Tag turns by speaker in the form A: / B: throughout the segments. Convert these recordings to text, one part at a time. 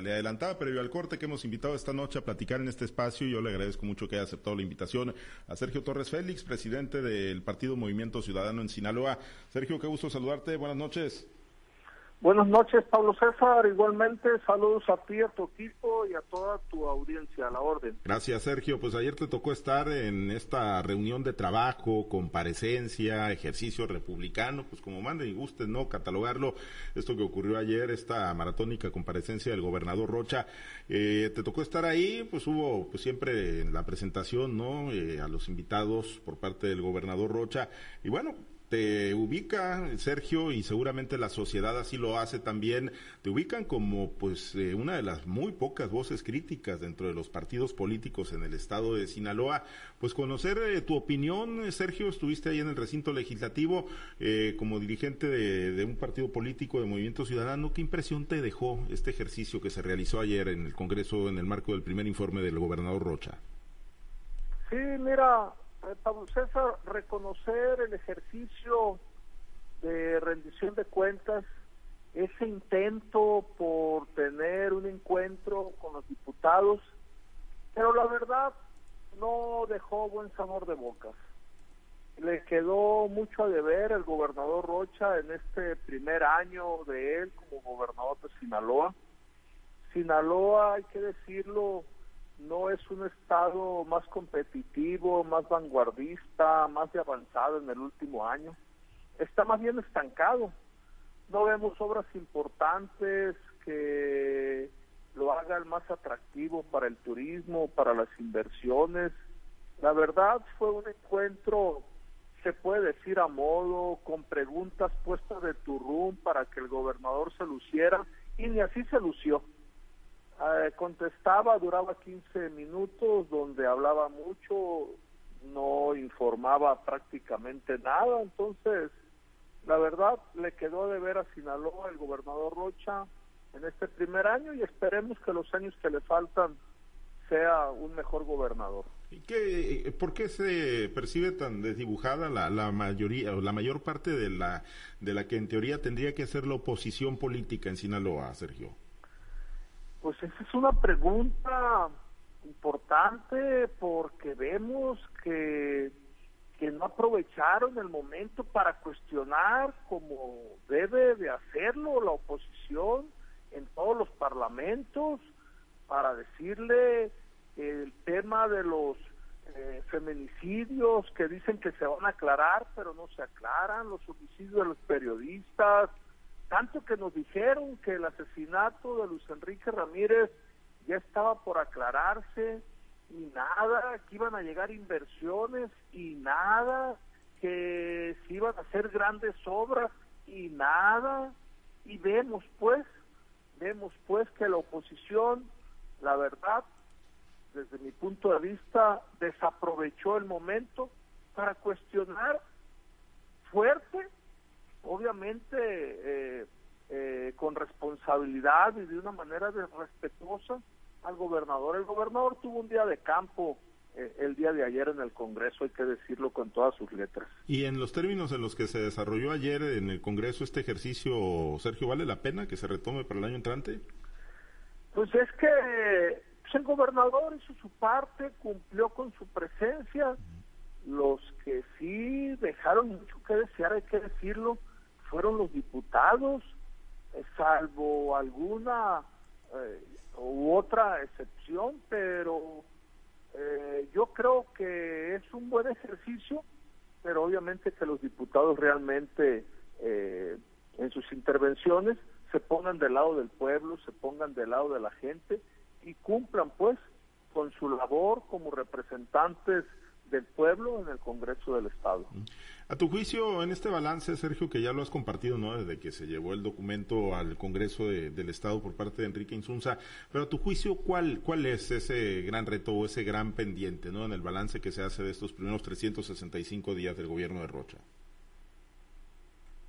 A: le adelantaba previo al corte que hemos invitado esta noche a platicar en este espacio yo le agradezco mucho que haya aceptado la invitación a Sergio Torres Félix, presidente del Partido Movimiento Ciudadano en Sinaloa. Sergio, qué gusto saludarte. Buenas noches.
B: Buenas noches, Pablo César. Igualmente, saludos a ti, a tu equipo y a toda tu audiencia, a la orden.
A: Gracias, Sergio. Pues ayer te tocó estar en esta reunión de trabajo, comparecencia, ejercicio republicano, pues como mande y guste, ¿no? Catalogarlo, esto que ocurrió ayer, esta maratónica comparecencia del gobernador Rocha. Eh, te tocó estar ahí, pues hubo pues siempre la presentación, ¿no? Eh, a los invitados por parte del gobernador Rocha. Y bueno, te ubica, Sergio, y seguramente la sociedad así lo hace también, te ubican como pues eh, una de las muy pocas voces críticas dentro de los partidos políticos en el estado de Sinaloa. Pues conocer eh, tu opinión, Sergio, estuviste ahí en el recinto legislativo eh, como dirigente de, de, un partido político de Movimiento Ciudadano. ¿Qué impresión te dejó este ejercicio que se realizó ayer en el Congreso en el marco del primer informe del gobernador Rocha?
B: Sí, mira, eh, Pablo César, reconocer el ejercicio de rendición de cuentas, ese intento por tener un encuentro con los diputados, pero la verdad no dejó buen sabor de bocas. Le quedó mucho a deber el gobernador Rocha en este primer año de él como gobernador de Sinaloa. Sinaloa, hay que decirlo, no es un estado más competitivo, más vanguardista, más de avanzado en el último año. Está más bien estancado. No vemos obras importantes que lo hagan más atractivo para el turismo, para las inversiones. La verdad fue un encuentro, se puede decir a modo, con preguntas puestas de turrún para que el gobernador se luciera y ni así se lució contestaba, duraba 15 minutos, donde hablaba mucho, no informaba prácticamente nada, entonces la verdad le quedó de ver a Sinaloa el gobernador Rocha en este primer año y esperemos que los años que le faltan sea un mejor gobernador.
A: ¿Y qué, por qué se percibe tan desdibujada la, la mayoría o la mayor parte de la de la que en teoría tendría que ser la oposición política en Sinaloa, Sergio?
B: Pues esa es una pregunta importante porque vemos que, que no aprovecharon el momento para cuestionar como debe de hacerlo la oposición en todos los parlamentos para decirle el tema de los eh, feminicidios que dicen que se van a aclarar pero no se aclaran, los homicidios de los periodistas, tanto que nos dijeron que el asesinato de Luis Enrique Ramírez ya estaba por aclararse y nada, que iban a llegar inversiones y nada, que se iban a hacer grandes obras y nada. Y vemos pues, vemos pues que la oposición, la verdad, desde mi punto de vista, desaprovechó el momento para cuestionar fuerte obviamente eh, eh, con responsabilidad y de una manera respetuosa al gobernador. El gobernador tuvo un día de campo eh, el día de ayer en el Congreso, hay que decirlo con todas sus letras.
A: Y en los términos en los que se desarrolló ayer en el Congreso este ejercicio, Sergio, ¿vale la pena que se retome para el año entrante?
B: Pues es que pues, el gobernador hizo su parte, cumplió con su presencia. Los que sí dejaron mucho que desear, hay que decirlo, fueron los diputados, eh, salvo alguna eh, u otra excepción, pero eh, yo creo que es un buen ejercicio, pero obviamente que los diputados realmente en sus intervenciones se pongan del lado del pueblo, se pongan del lado de la gente y cumplan pues con su labor como representantes del pueblo en el Congreso del Estado.
A: A tu juicio, en este balance, Sergio, que ya lo has compartido, ¿no? Desde que se llevó el documento al Congreso del Estado por parte de Enrique Insunza, pero a tu juicio, ¿cuál, cuál es ese gran reto o ese gran pendiente, ¿no? En el balance que se hace de estos primeros 365 días del gobierno de Rocha.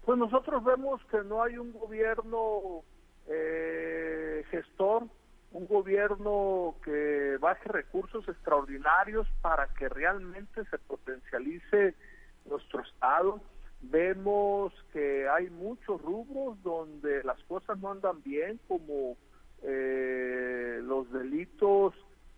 B: Pues nosotros vemos que no hay un gobierno eh, gestor un gobierno que baje recursos extraordinarios para que realmente se potencialice nuestro Estado. Vemos que hay muchos rubros donde las cosas no andan bien, como eh, los delitos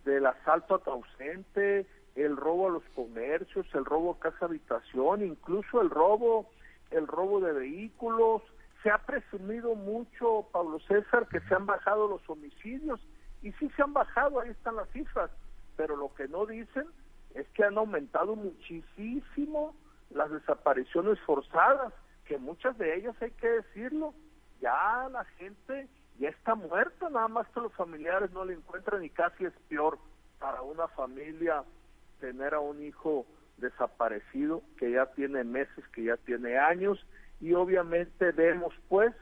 B: del asalto a ausente, el robo a los comercios, el robo a casa habitación, incluso el robo, el robo de vehículos. Se ha presumido mucho, Pablo César, que se han bajado los homicidios y sí se han bajado, ahí están las cifras, pero lo que no dicen es que han aumentado muchísimo las desapariciones forzadas, que muchas de ellas hay que decirlo, ya la gente ya está muerta, nada más que los familiares no le encuentran y casi es peor para una familia tener a un hijo desaparecido que ya tiene meses, que ya tiene años y obviamente vemos pues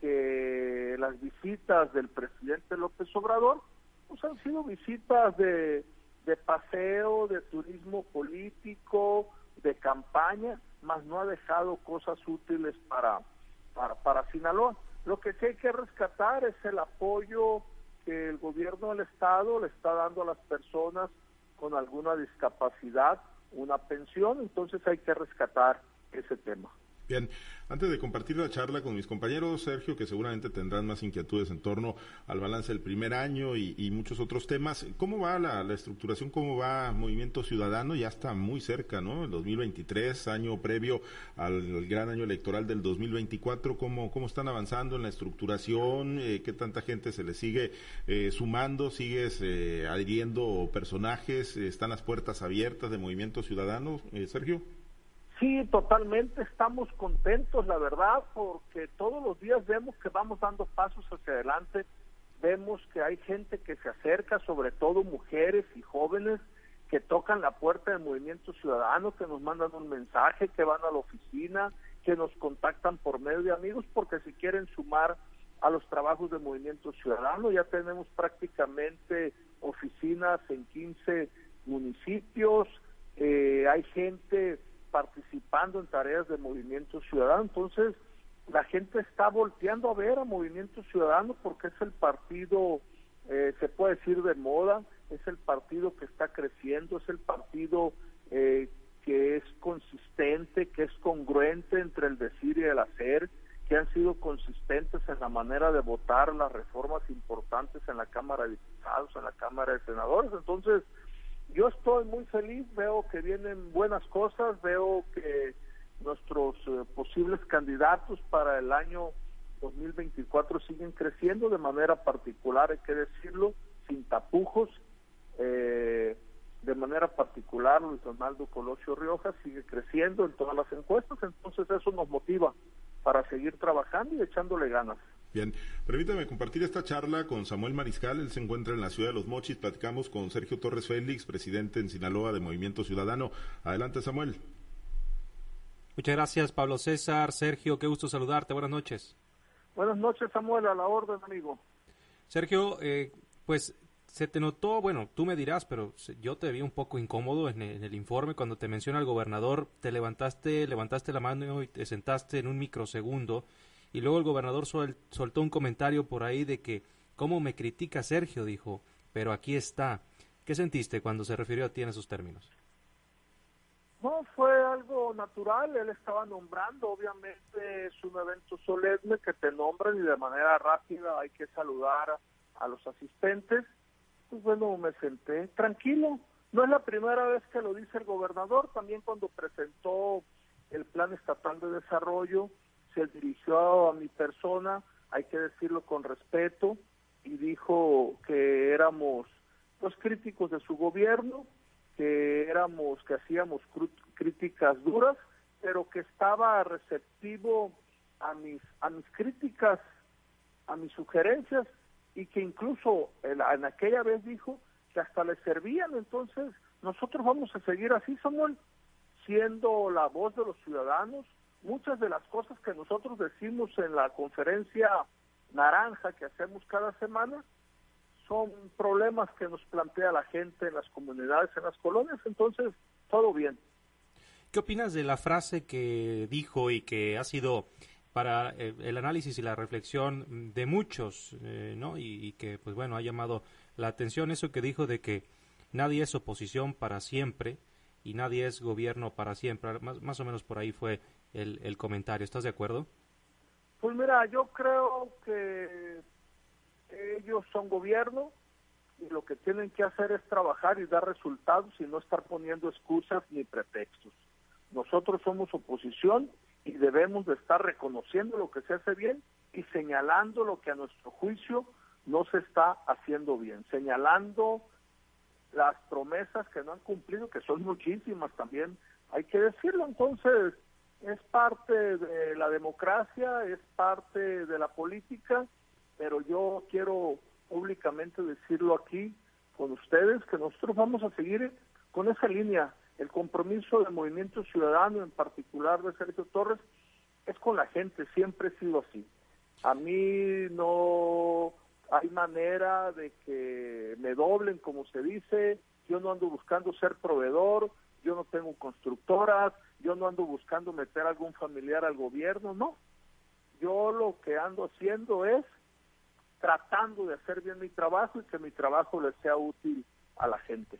B: que las visitas del presidente López Obrador pues han sido visitas de, de paseo, de turismo político, de campaña, más no ha dejado cosas útiles para, para, para Sinaloa. Lo que sí hay que rescatar es el apoyo que el gobierno del Estado le está dando a las personas con alguna discapacidad una pensión, entonces hay que rescatar ese tema.
A: Bien, antes de compartir la charla con mis compañeros, Sergio, que seguramente tendrán más inquietudes en torno al balance del primer año y, muchos otros temas, ¿cómo va la, estructuración? ¿Cómo va Movimiento Ciudadano? Ya está muy cerca, ¿no? El 2023, año previo al gran año electoral del 2024, ¿cómo, cómo están avanzando en la estructuración? Eh, ¿Qué tanta gente se le sigue eh, sumando? ¿Sigues eh, adhiriendo personajes? ¿Están las puertas abiertas de Movimiento Ciudadano, Sergio?
B: Sí, totalmente, estamos contentos, la verdad, porque todos los días vemos que vamos dando pasos hacia adelante, vemos que hay gente que se acerca, sobre todo mujeres y jóvenes, que tocan la puerta del movimiento ciudadano, que nos mandan un mensaje, que van a la oficina, que nos contactan por medio de amigos, porque si quieren sumar a los trabajos del movimiento ciudadano, ya tenemos prácticamente oficinas en 15 municipios, eh, hay gente participando en tareas de Movimiento Ciudadano. Entonces, la gente está volteando a ver a Movimiento Ciudadano porque es el partido, eh, se puede decir, de moda, es el partido que está creciendo, es el partido eh, que es consistente, que es congruente entre el decir y el hacer, que han sido consistentes en la manera de votar las reformas importantes en la Cámara de Diputados, en la Cámara de Senadores. Entonces, yo estoy muy feliz, veo que vienen buenas cosas, veo que nuestros eh, posibles candidatos para el año 2024 siguen creciendo de manera particular, hay que decirlo, sin tapujos. Eh, de manera particular, Luis Donaldo Colosio Rioja sigue creciendo en todas las encuestas, entonces eso nos motiva para seguir trabajando y echándole ganas.
A: Bien, permítame compartir esta charla con Samuel Mariscal, él se encuentra en la ciudad de Los Mochis, platicamos con Sergio Torres Félix, presidente en Sinaloa de Movimiento Ciudadano. Adelante, Samuel.
C: Muchas gracias, Pablo César. Sergio, qué gusto saludarte. Buenas noches.
B: Buenas noches, Samuel, a la orden, amigo.
C: Sergio, eh, pues se te notó, bueno, tú me dirás, pero yo te vi un poco incómodo en el, en el, informe cuando te menciona el gobernador, te levantaste, levantaste la mano y te sentaste en un microsegundo y luego el gobernador soltó un comentario por ahí de que, ¿cómo me critica Sergio? dijo, pero aquí está. ¿Qué sentiste cuando se refirió a ti en esos términos?
B: No, fue algo natural, él estaba nombrando, obviamente es un evento solemne que te nombran y de manera rápida hay que saludar a los asistentes. Pues bueno, me senté tranquilo. No es la primera vez que lo dice el gobernador, también cuando presentó el Plan Estatal de Desarrollo, se dirigió a mi persona, hay que decirlo con respeto, y dijo que éramos pues críticos de su gobierno, que éramos, que hacíamos críticas duras, pero que estaba receptivo a mis, a mis críticas, a mis sugerencias, y que incluso en aquella vez dijo que hasta le servían, entonces nosotros vamos a seguir así, Samuel, siendo la voz de los ciudadanos, muchas de las cosas que nosotros decimos en la conferencia naranja que hacemos cada semana son problemas que nos plantea la gente en las comunidades, en las colonias, entonces todo bien.
C: ¿Qué opinas de la frase que dijo y que ha sido para eh, el análisis y la reflexión de muchos, eh, ¿no? Y, y, que, pues bueno, ha llamado la atención eso que dijo de que nadie es oposición para siempre y nadie es gobierno para siempre. Más, más o menos por ahí fue el, el comentario. ¿Estás de acuerdo?
B: Pues mira, yo creo que ellos son gobierno, y lo que tienen que hacer es trabajar y dar resultados y no estar poniendo excusas ni pretextos. Nosotros somos oposición y debemos de estar reconociendo lo que se hace bien y señalando lo que a nuestro juicio no se está haciendo bien, señalando las promesas que no han cumplido, que son muchísimas también, hay que decirlo. Entonces, es parte de la democracia, es parte de la política, pero yo quiero públicamente decirlo aquí con ustedes que nosotros vamos a seguir con esa línea. El compromiso del movimiento ciudadano, en particular de Sergio Torres, es con la gente, siempre he sido así. A mí no hay manera de que me doblen, como se dice, yo no ando buscando ser proveedor, yo no tengo constructoras, yo no ando buscando meter algún familiar al gobierno, no. Yo lo que ando haciendo es tratando de hacer bien mi trabajo y que mi trabajo le sea útil a la gente.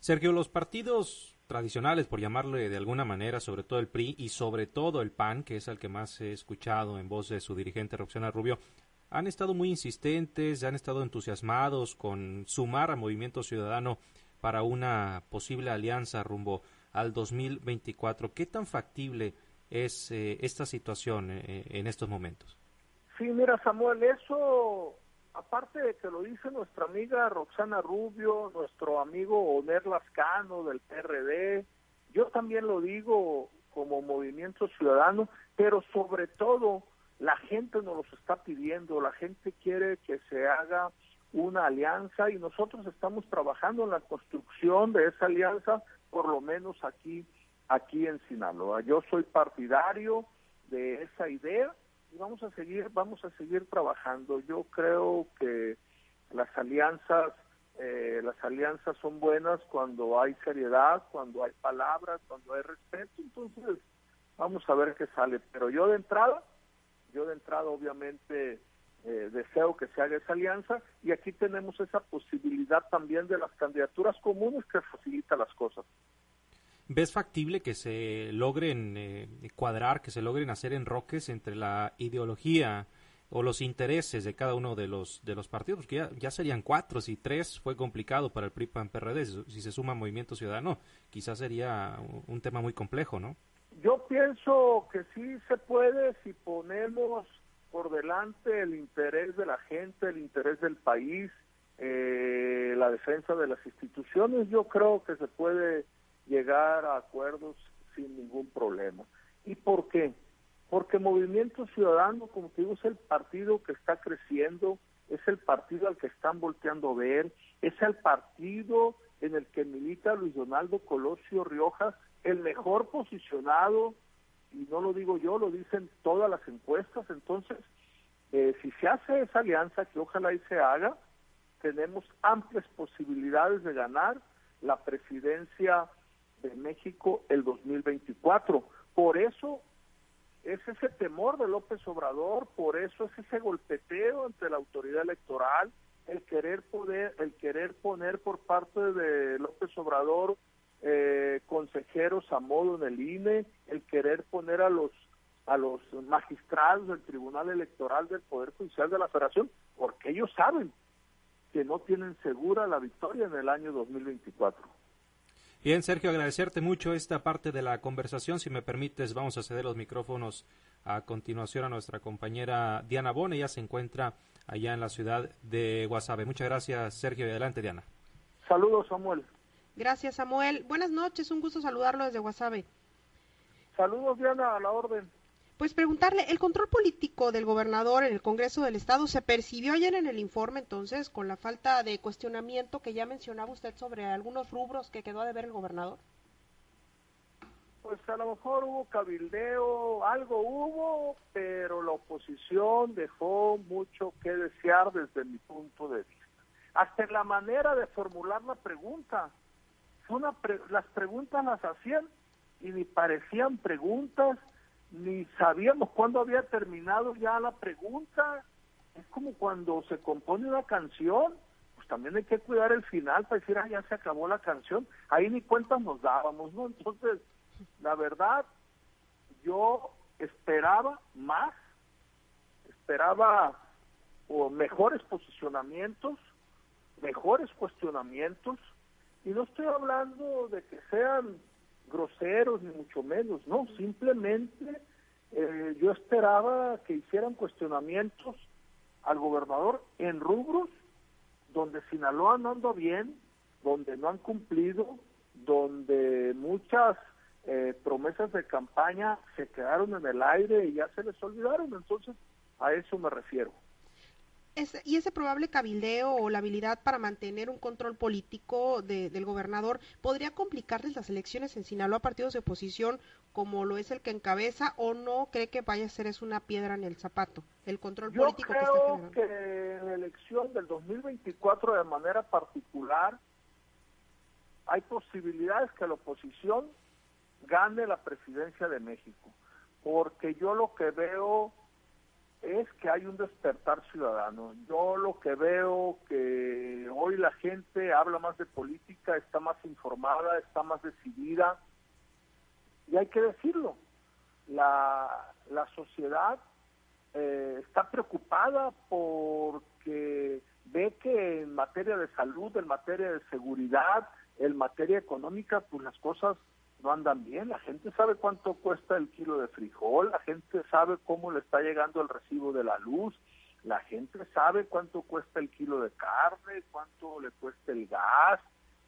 C: Sergio, los partidos tradicionales, por llamarle de alguna manera, sobre todo el PRI y sobre todo el PAN, que es el que más he escuchado en voz de su dirigente Roxana Rubio, han estado muy insistentes, han estado entusiasmados con sumar a Movimiento Ciudadano para una posible alianza rumbo al 2024. ¿Qué tan factible es eh, esta situación eh, en estos momentos?
B: Sí, mira Samuel, eso, aparte de que lo dice nuestra amiga Roxana Rubio, nuestro amigo Oner Lascano del PRD, yo también lo digo como movimiento ciudadano, pero sobre todo la gente nos los está pidiendo, la gente quiere que se haga una alianza y nosotros estamos trabajando en la construcción de esa alianza, por lo menos aquí, aquí en Sinaloa. Yo soy partidario de esa idea y vamos a seguir, vamos a seguir trabajando. Yo creo que las alianzas, eh, las alianzas son buenas cuando hay seriedad, cuando hay palabras, cuando hay respeto. Entonces, vamos a ver qué sale. Pero yo de entrada, yo de entrada obviamente eh, deseo que se haga esa alianza y aquí tenemos esa posibilidad también de las candidaturas comunes que facilita las cosas.
C: ¿Ves factible que se logren eh, cuadrar, que se logren hacer enroques entre la ideología o los intereses de cada uno de los de los partidos? Porque ya, serían cuatro, si tres fue complicado para el PRI PAN PRD, si se suma Movimiento Ciudadano, quizás sería un tema muy complejo, ¿no?
B: Yo pienso que sí se puede si ponemos por delante el interés de la gente, el interés del país, eh, la defensa de las instituciones. Yo creo que se puede llegar a acuerdos sin ningún problema. ¿Y por qué? Porque Movimiento Ciudadano, como te digo, es el partido que está creciendo, es el partido al que están volteando a ver, es el partido en el que milita Luis Donaldo Colosio Riojas, el mejor posicionado, y no lo digo yo, lo dicen todas las encuestas, entonces, eh, si se hace esa alianza, que ojalá y se haga, tenemos amplias posibilidades de ganar la presidencia de México el 2024. Por eso es ese temor de López Obrador, por eso es ese golpeteo ante la autoridad electoral, el querer poder, el querer poner por parte de López Obrador eh, consejeros a modo en el INE, el querer poner a los a los magistrados del Tribunal Electoral del Poder Judicial de la Federación, porque ellos saben que no tienen segura la victoria en el año 2024.
C: Bien, Sergio, agradecerte mucho esta parte de la conversación. Si me permites, vamos a ceder los micrófonos a continuación a nuestra compañera Diana Bon. Ella se encuentra allá en la ciudad de Guasave. Muchas gracias, Sergio. Y adelante, Diana.
B: Saludos, Samuel.
D: Gracias, Samuel. Buenas noches, un gusto saludarlo desde Guasave.
B: Saludos, Diana, a la orden.
D: Pues preguntarle, ¿el control político del gobernador en el Congreso del Estado se percibió ayer en el informe entonces con la falta de cuestionamiento que ya mencionaba usted sobre algunos rubros que quedó a deber el gobernador?
B: Pues a lo mejor hubo cabildeo, algo hubo, pero la oposición dejó mucho que desear desde mi punto de vista. Hasta en la manera de formular la pregunta. Una las preguntas las hacían y ni parecían preguntas, ni sabíamos cuándo había terminado ya la pregunta. Es como cuando se compone una canción, pues también hay que cuidar el final para decir, ah, ya se acabó la canción. Ahí ni cuentas nos dábamos, ¿no? Entonces, la verdad, yo esperaba más, esperaba o mejores posicionamientos, mejores cuestionamientos y no estoy hablando de que sean groseros ni mucho menos, no, simplemente eh, yo esperaba que hicieran cuestionamientos al gobernador en rubros donde Sinaloa no andó bien, donde no han cumplido, donde muchas eh, promesas de campaña se quedaron en el aire y ya se les olvidaron. Entonces, a eso me refiero.
D: Y ese probable cabildeo o la habilidad para mantener un control político del gobernador podría complicarles las elecciones en Sinaloa a partidos de oposición como lo es el que encabeza o no cree que vaya a ser es una piedra en el zapato el control político
B: que está que en la elección del 2024 de manera particular hay posibilidades que la oposición gane la presidencia de México, porque yo lo que veo es que hay un despertar ciudadano. Yo lo que veo que hoy la gente habla más de política, está más informada, está más decidida, y hay que decirlo, la, la sociedad eh, está preocupada porque ve que en materia de salud, en materia de seguridad, en materia económica, pues las cosas no andan bien. La gente sabe cuánto cuesta el kilo de frijol, la gente sabe cómo le está llegando el recibo de la luz, la gente sabe cuánto cuesta el kilo de carne, cuánto le cuesta el gas,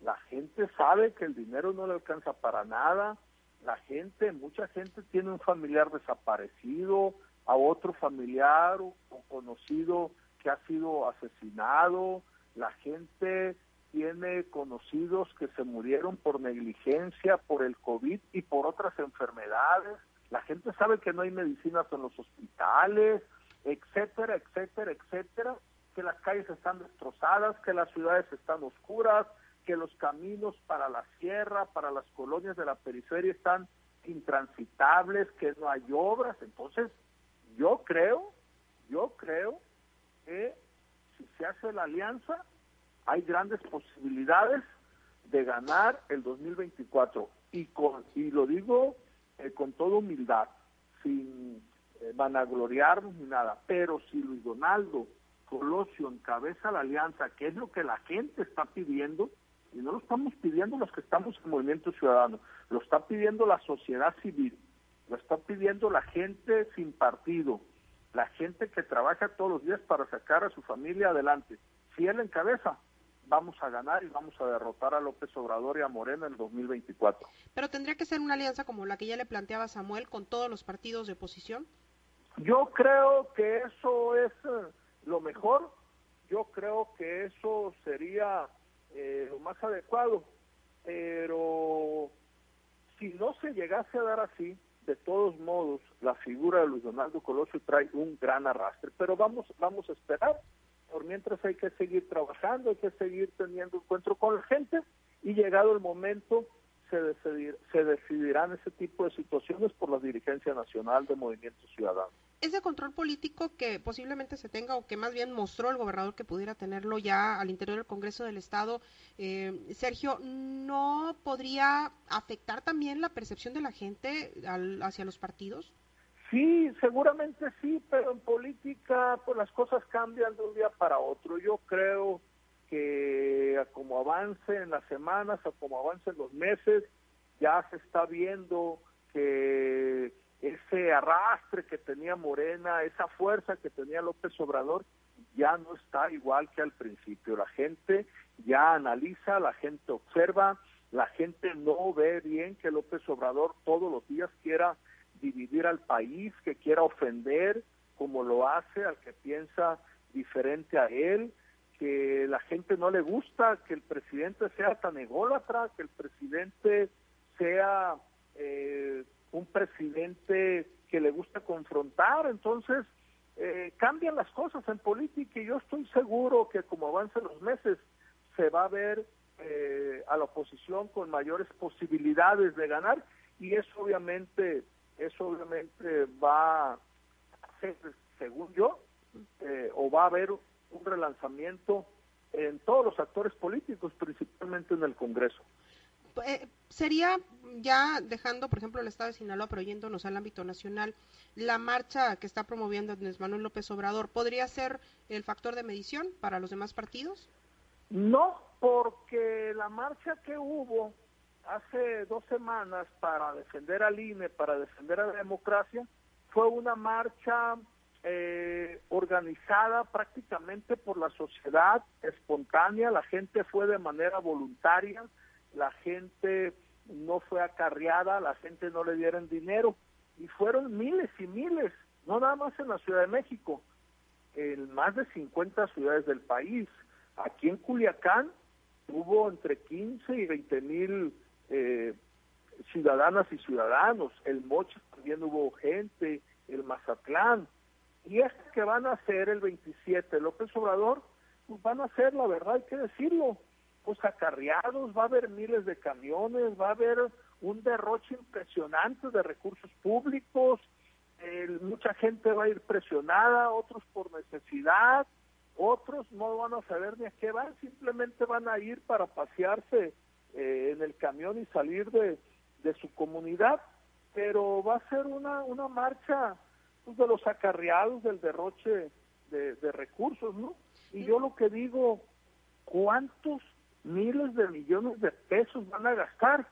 B: la gente sabe que el dinero no le alcanza para nada, la gente, mucha gente tiene un familiar desaparecido, a otro familiar o conocido que ha sido asesinado, la gente tiene conocidos que se murieron por negligencia, por el COVID y por otras enfermedades. La gente sabe que no hay medicinas en los hospitales, etcétera, etcétera, etcétera, que las calles están destrozadas, que las ciudades están oscuras, que los caminos para la sierra, para las colonias de la periferia están intransitables, que no hay obras. Entonces, yo creo, yo creo que si se hace la alianza, hay grandes posibilidades de ganar el 2024 y con y lo digo eh, con toda humildad sin eh, vanagloriarnos ni nada pero si Luis Donaldo Colosio encabeza la alianza que es lo que la gente está pidiendo y no lo estamos pidiendo los que estamos en Movimiento Ciudadano lo está pidiendo la sociedad civil lo está pidiendo la gente sin partido la gente que trabaja todos los días para sacar a su familia adelante. Si él encabeza vamos a ganar y vamos a derrotar a López Obrador y a Morena en el 2024.
D: Pero tendría que ser una alianza como la que ya le planteaba Samuel con todos los partidos de oposición.
B: Yo creo que eso es eh, lo mejor. Yo creo que eso sería eh, lo más adecuado. Pero si no se llegase a dar así, de todos modos, la figura de Luis Donaldo Colosio trae un gran arrastre. Pero vamos, vamos a esperar por mientras hay que seguir trabajando, hay que seguir teniendo encuentro con la gente y llegado el momento se, decidir, se decidirán ese tipo de situaciones por la dirigencia nacional de Movimiento Ciudadano.
D: Ese control político que posiblemente se tenga o que más bien mostró el gobernador que pudiera tenerlo ya al interior del Congreso del Estado, eh, Sergio, ¿no podría afectar también la percepción de la gente hacia los partidos?
B: Sí, seguramente sí, pero en política pues las cosas cambian de un día para otro. Yo creo que como avance en las semanas, a como avancen los meses, ya se está viendo que ese arrastre que tenía Morena, esa fuerza que tenía López Obrador, ya no está igual que al principio. La gente ya analiza, la gente observa, la gente no ve bien que López Obrador todos los días quiera dividir al país, que quiera ofender como lo hace al que piensa diferente a él, que la gente no le gusta que el presidente sea tan ególatra, que el presidente sea eh, un presidente que le gusta confrontar. Entonces, eh, cambian las cosas en política y yo estoy seguro que como avancen los meses se va a ver eh, a la oposición con mayores posibilidades de ganar y eso obviamente eso obviamente va a ser, según yo, eh, o va a haber un relanzamiento en todos los actores políticos, principalmente en el Congreso.
D: Eh, sería ya dejando, por ejemplo, el Estado de Sinaloa, pero yéndonos al ámbito nacional, la marcha que está promoviendo Andrés Manuel López Obrador, ¿podría ser el factor de medición para los demás partidos?
B: No, porque la marcha que hubo hace dos semanas para defender al INE, para defender a la democracia, fue una marcha eh, organizada prácticamente por la sociedad, espontánea, la gente fue de manera voluntaria, la gente no fue acarreada, la gente no le dieron dinero y fueron miles y miles, no nada más en la Ciudad de México, en más de 50 ciudades del país. Aquí en Culiacán hubo entre 15 y 20 mil eh, ciudadanas y ciudadanos, el Moche también hubo gente, el Mazatlán, y es que van a hacer el 27 López Obrador, pues van a ser, la verdad hay que decirlo, pues acarreados, va a haber miles de camiones, va a haber un derroche impresionante de recursos públicos, mucha gente va a ir presionada, otros por necesidad, otros no van a saber ni a qué van, simplemente van a ir para pasearse eh, en el camión y salir de, de su comunidad, pero va a ser una, una marcha pues, de los acarreados del derroche de, recursos, ¿no? Y yo lo que digo, ¿cuántos miles de millones de pesos van a gastar?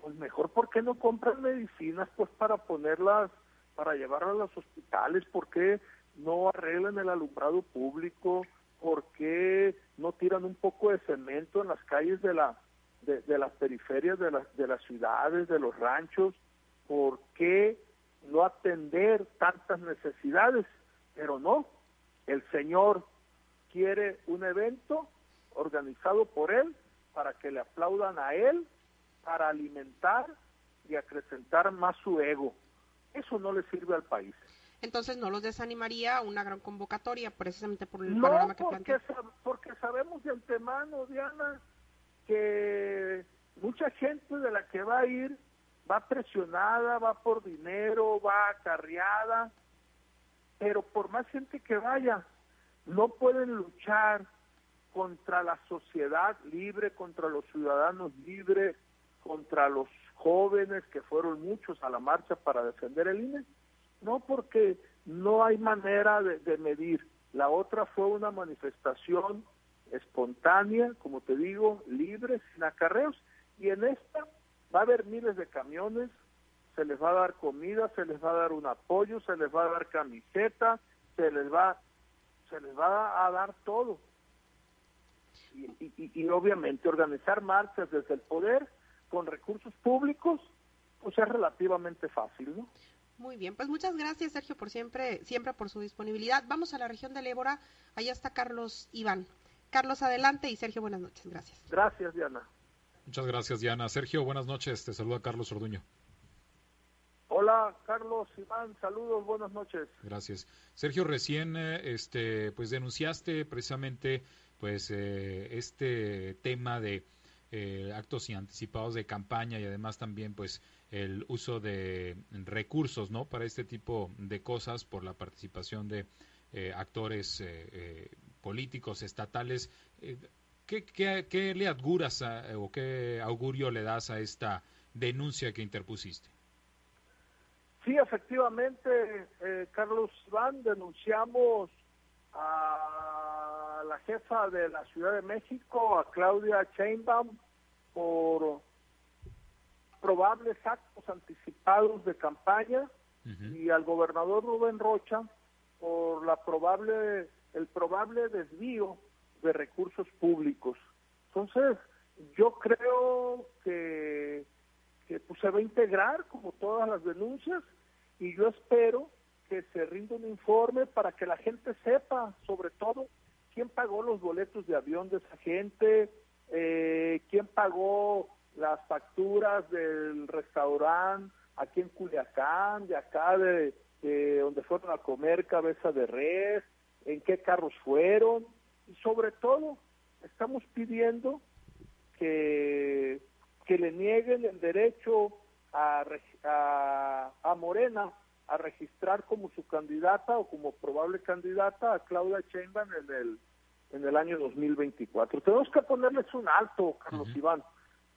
B: Pues mejor, ¿por qué no compran medicinas pues para ponerlas, para llevarlas a los hospitales? ¿Por qué no arreglan el alumbrado público? ¿Por qué no tiran un poco de cemento en las calles de la de, las periferias de las de las ciudades, de los ranchos? ¿Por qué no atender tantas necesidades, pero no, el Señor quiere un evento organizado por Él para que le aplaudan a Él, para alimentar y acrecentar más su ego. Eso no le sirve al país.
D: Entonces no los desanimaría una gran convocatoria precisamente por el
B: no, panorama que porque, porque sabemos de antemano, Diana, que mucha gente de la que va a ir va presionada, va por dinero, va acarreada, pero por más gente que vaya, no pueden luchar contra la sociedad libre, contra los ciudadanos libres, contra los jóvenes que fueron muchos a la marcha para defender el INE. No, porque no hay manera de, medir. La otra fue una manifestación espontánea, como te digo, libre, sin acarreos, y en esta Va a haber miles de camiones, se les va a dar comida, se les va a dar un apoyo, se les va a dar camiseta, se les va, se les va a dar todo. Y, obviamente organizar marchas desde el poder con recursos públicos, pues es relativamente fácil, ¿no?
D: Muy bien, pues muchas gracias Sergio por siempre, siempre por su disponibilidad. Vamos a la región del Ébora, allá está Carlos Iván. Carlos, adelante y Sergio, buenas noches, gracias.
B: Gracias, Diana.
E: Muchas gracias, Diana. Sergio, buenas noches. Te saluda Carlos Orduño.
B: Hola, Carlos Iván. Saludos, buenas noches.
E: Gracias. Sergio, recién eh, este, pues denunciaste precisamente pues eh, este tema de eh, actos anticipados de campaña y además también pues el uso de recursos no para este tipo de cosas por la participación de actores políticos estatales ¿Qué, le auguras o qué augurio le das a esta denuncia que interpusiste?
B: Sí, efectivamente, eh, Carlos Iván, denunciamos a la jefa de la Ciudad de México, a Claudia Sheinbaum, por probables actos anticipados de campaña y al gobernador Rubén Rocha por la probable el probable desvío de recursos públicos. Entonces, yo creo que, que pues, se va a integrar como todas las denuncias y yo espero que se rinda un informe para que la gente sepa, sobre todo, quién pagó los boletos de avión de esa gente, eh, quién pagó las facturas del restaurante aquí en Culiacán, de acá de, de donde fueron a comer cabeza de res, en qué carros fueron, y sobre todo estamos pidiendo que, que le nieguen el derecho a, a, Morena a registrar como su candidata o como probable candidata a Claudia Sheinbaum en el en el año 2024. Tenemos que ponerles un alto, Carlos Iván,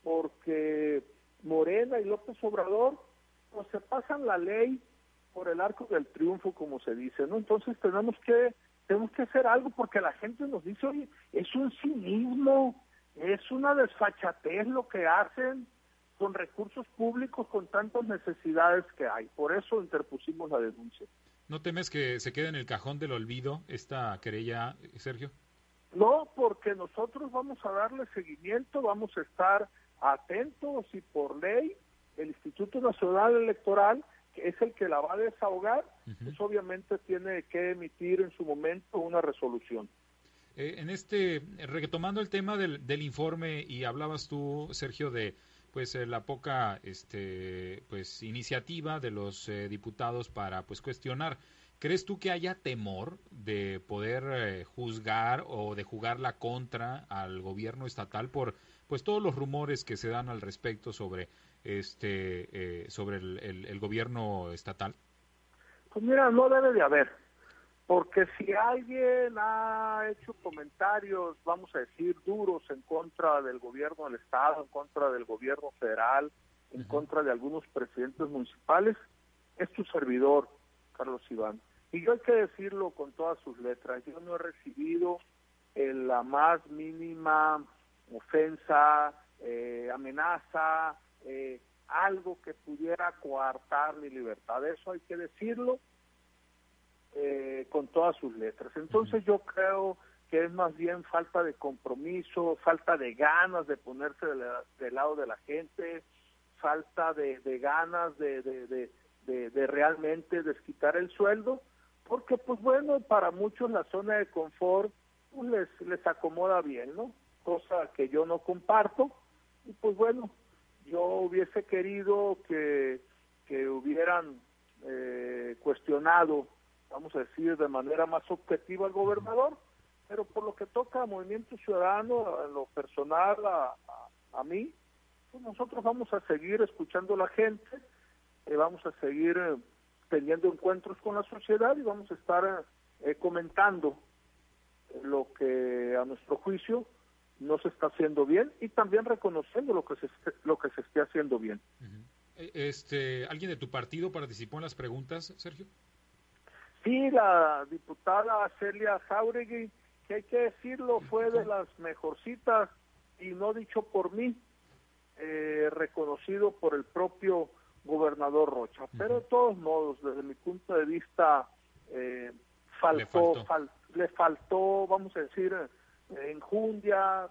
B: porque Morena y López Obrador pues se pasan la ley por el arco del triunfo, como se dice, ¿no? Entonces tenemos que tenemos que hacer algo porque la gente nos dice, oye, es un cinismo, es una desfachatez lo que hacen con recursos públicos, con tantas necesidades que hay. Por eso interpusimos la denuncia.
E: ¿No temes que se quede en el cajón del olvido esta querella, Sergio?
B: No, porque nosotros vamos a darle seguimiento, vamos a estar atentos y por ley el Instituto Nacional Electoral, que es el que la va a desahogar, pues obviamente tiene que emitir en su momento una resolución.
E: Eh, en este, retomando el tema del, del, informe y hablabas tú, Sergio, de pues eh, la poca este pues iniciativa de los eh, diputados para pues cuestionar ¿Crees tú que haya temor de poder eh, juzgar o de jugar la contra al gobierno estatal por pues todos los rumores que se dan al respecto sobre este sobre el, el, gobierno estatal?
B: Pues mira, no debe de haber, porque si alguien ha hecho comentarios, vamos a decir, duros en contra del gobierno del Estado, en contra del gobierno federal, en contra de algunos presidentes municipales, es tu servidor, Carlos Iván. Y yo hay que decirlo con todas sus letras, yo no he recibido eh, la más mínima ofensa, eh, amenaza, eh, algo que pudiera coartar mi libertad. Eso hay que decirlo con todas sus letras. Entonces yo creo que es más bien falta de compromiso, falta de ganas de ponerse del, lado de la gente, falta de, ganas de, de realmente desquitar el sueldo porque pues bueno, para muchos la zona de confort pues, les, les acomoda bien, ¿no? Cosa que yo no comparto y pues bueno, yo hubiese querido que, que hubieran eh, cuestionado, vamos a decir, de manera más objetiva al gobernador, pero por lo que toca a Movimiento Ciudadano, en lo personal, a, a, mí, pues nosotros vamos a seguir escuchando a la gente, y vamos a seguir... Eh, teniendo encuentros con la sociedad y vamos a estar eh, comentando lo que a nuestro juicio no se está haciendo bien y también reconociendo lo que se lo que se esté haciendo bien.
E: Eh, este, ¿alguien de tu partido participó en las preguntas, Sergio?
B: Sí, la diputada Celia Jauregui, que hay que decirlo, fue de las mejorcitas y no dicho por mí, eh, reconocido por el propio gobernador Rocha. Pero de todos modos, desde mi punto de vista, eh, faltó, le faltó. vamos a decir, eh, enjundia.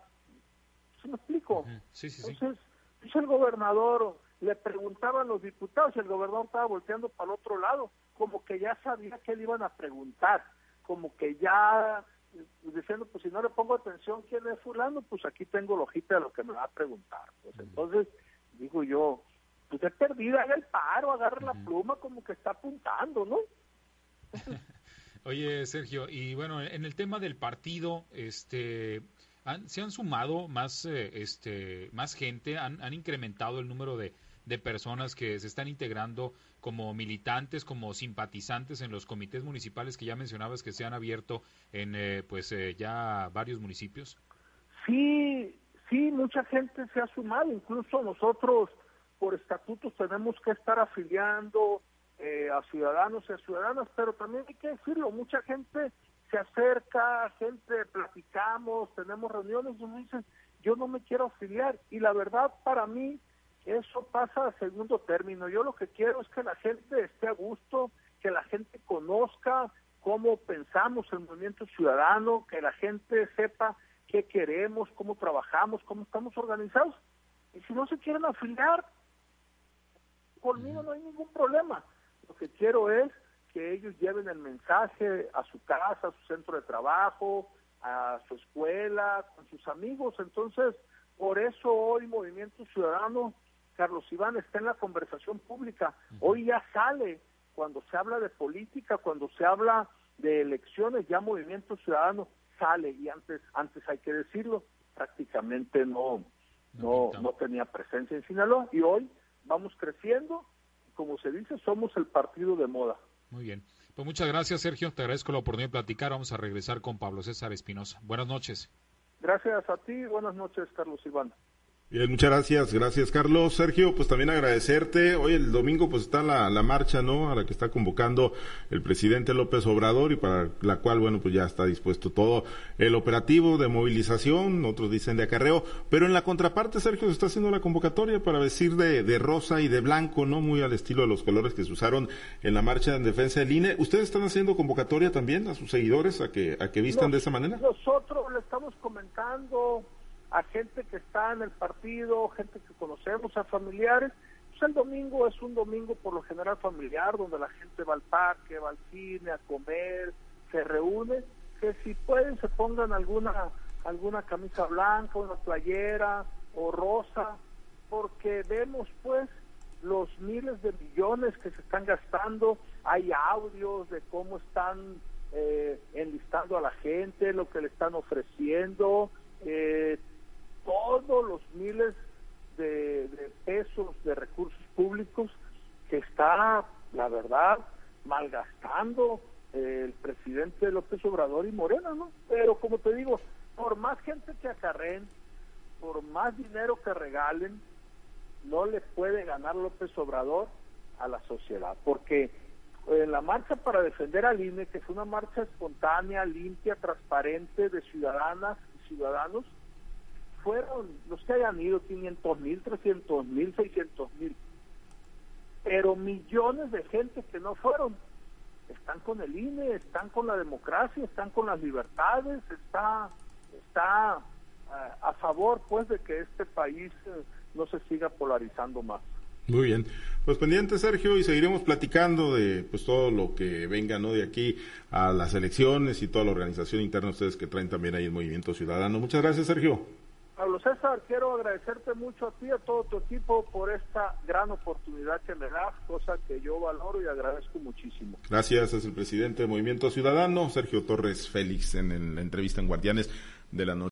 B: ¿Se me explico?
E: sí, sí,
B: Entonces, pues el gobernador le preguntaban los diputados y el gobernador estaba volteando para el otro lado, como que ya sabía que le iban a preguntar, como que ya diciendo, pues si no le pongo atención quién es fulano, pues aquí tengo la hojita de lo que me va a preguntar. Pues entonces, digo yo, pues es perdida, haga el paro, agarra la pluma como que está apuntando, ¿no?
E: Oye, Sergio, y bueno, en el tema del partido, este, se han sumado más, eh, este, más gente, han, han incrementado el número de, de personas que se están integrando como militantes, como simpatizantes en los comités municipales que ya mencionabas que se han abierto en eh, pues eh, ya varios municipios?
B: Sí, sí, mucha gente se ha sumado, incluso nosotros por estatutos tenemos que estar afiliando eh, a ciudadanos y a ciudadanas, pero también hay que decirlo, mucha gente se acerca, gente platicamos, tenemos reuniones y me dicen, yo no me quiero afiliar. Y la verdad para mí eso pasa a segundo término. Yo lo que quiero es que la gente esté a gusto, que la gente conozca cómo pensamos el movimiento ciudadano, que la gente sepa qué queremos, cómo trabajamos, cómo estamos organizados. Y si no se quieren afiliar, conmigo no hay ningún problema. Lo que quiero es que ellos lleven el mensaje a su casa, a su centro de trabajo, a su escuela, con sus amigos. Entonces, por eso hoy Movimiento Ciudadano, Carlos Iván, está en la conversación pública. Hoy ya sale, cuando se habla de política, cuando se habla de elecciones, ya Movimiento Ciudadano sale y antes, antes hay que decirlo, prácticamente no, no, no tenía presencia en Sinaloa y hoy vamos creciendo. Como se dice, somos el partido de moda.
E: Muy bien. Pues muchas gracias, Sergio. Te agradezco la oportunidad de platicar. Vamos a regresar con Pablo César Espinosa. Buenas noches.
B: Gracias a ti. Buenas noches, Carlos Iván.
A: Bien, muchas gracias, gracias Carlos. Sergio, pues también agradecerte. Hoy el domingo pues está la, la, marcha, ¿no? A la que está convocando el presidente López Obrador y para la cual, bueno, pues ya está dispuesto todo el operativo de movilización, otros dicen de acarreo, pero en la contraparte, Sergio, se está haciendo la convocatoria para vestir de, de rosa y de blanco, ¿no? Muy al estilo de los colores que se usaron en la marcha en defensa del INE. ¿Ustedes están haciendo convocatoria también a sus seguidores a que, a que vistan de esa manera?
B: Nosotros le estamos comentando a gente que está en el partido, gente que conocemos, a familiares. Pues el domingo es un domingo por lo general familiar, donde la gente va al parque, va al cine, a comer, se reúne, que si pueden se pongan alguna alguna camisa blanca, una playera o rosa, porque vemos pues los miles de millones que se están gastando, hay audios de cómo están eh, enlistando a la gente, lo que le están ofreciendo, eh, todos los miles de, pesos de recursos públicos que está, la verdad, malgastando el presidente López Obrador y Morena, ¿no? Pero como te digo, por más gente que acarreen, por más dinero que regalen, no le puede ganar López Obrador a la sociedad, porque en la marcha para defender al INE, que fue una marcha espontánea, limpia, transparente de ciudadanas y ciudadanos, fueron los que hayan ido 500 mil, 300 mil, 600 mil, pero millones de gente que no fueron están con el INE, están con la democracia, están con las libertades, está está eh, a favor pues de que este país eh, no se siga polarizando más.
A: Muy bien. Pues pendiente, Sergio, y seguiremos platicando de pues todo lo que venga ¿no? de aquí a las elecciones y toda la organización interna ustedes que traen también ahí el Movimiento Ciudadano. Muchas gracias, Sergio.
B: Pablo César, quiero agradecerte mucho a ti y a todo tu equipo por esta gran oportunidad que me das, cosa que yo valoro y agradezco muchísimo.
A: Gracias, es el presidente del Movimiento Ciudadano, Sergio Torres Félix, en, en la entrevista en Guardianes de la Noche.